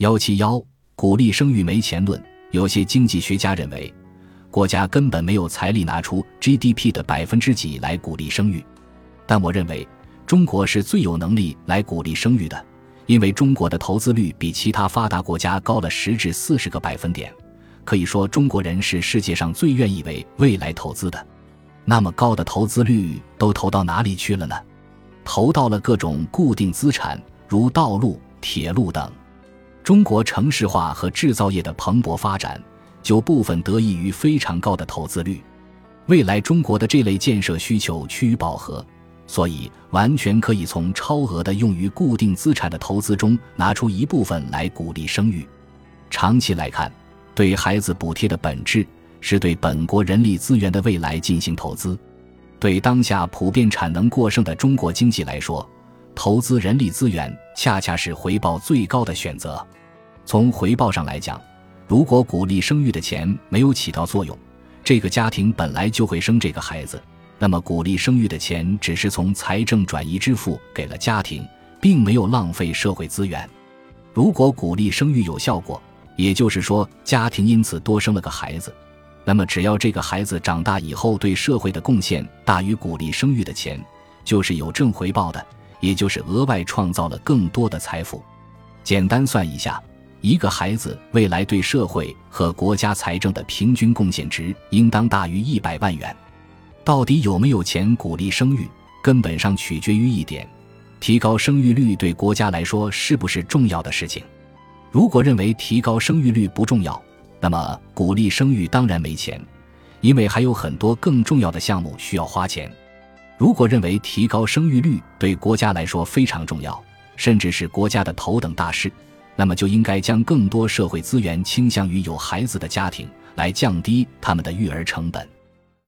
幺七幺，鼓励生育没钱论。有些经济学家认为，国家根本没有财力拿出 GDP 的百分之几来鼓励生育。但我认为，中国是最有能力来鼓励生育的，因为中国的投资率比其他发达国家高了十至四十个百分点。可以说，中国人是世界上最愿意为未来投资的。那么高的投资率都投到哪里去了呢？投到了各种固定资产，如道路、铁路等。中国城市化和制造业的蓬勃发展，就部分得益于非常高的投资率。未来中国的这类建设需求趋于饱和，所以完全可以从超额的用于固定资产的投资中拿出一部分来鼓励生育。长期来看，对孩子补贴的本质是对本国人力资源的未来进行投资。对当下普遍产能过剩的中国经济来说，投资人力资源恰恰是回报最高的选择。从回报上来讲，如果鼓励生育的钱没有起到作用，这个家庭本来就会生这个孩子，那么鼓励生育的钱只是从财政转移支付给了家庭，并没有浪费社会资源。如果鼓励生育有效果，也就是说家庭因此多生了个孩子。那么，只要这个孩子长大以后对社会的贡献大于鼓励生育的钱，就是有正回报的，也就是额外创造了更多的财富。简单算一下，一个孩子未来对社会和国家财政的平均贡献值应当大于一百万元。到底有没有钱鼓励生育，根本上取决于一点：提高生育率对国家来说是不是重要的事情？如果认为提高生育率不重要，那么，鼓励生育当然没钱，因为还有很多更重要的项目需要花钱。如果认为提高生育率对国家来说非常重要，甚至是国家的头等大事，那么就应该将更多社会资源倾向于有孩子的家庭，来降低他们的育儿成本。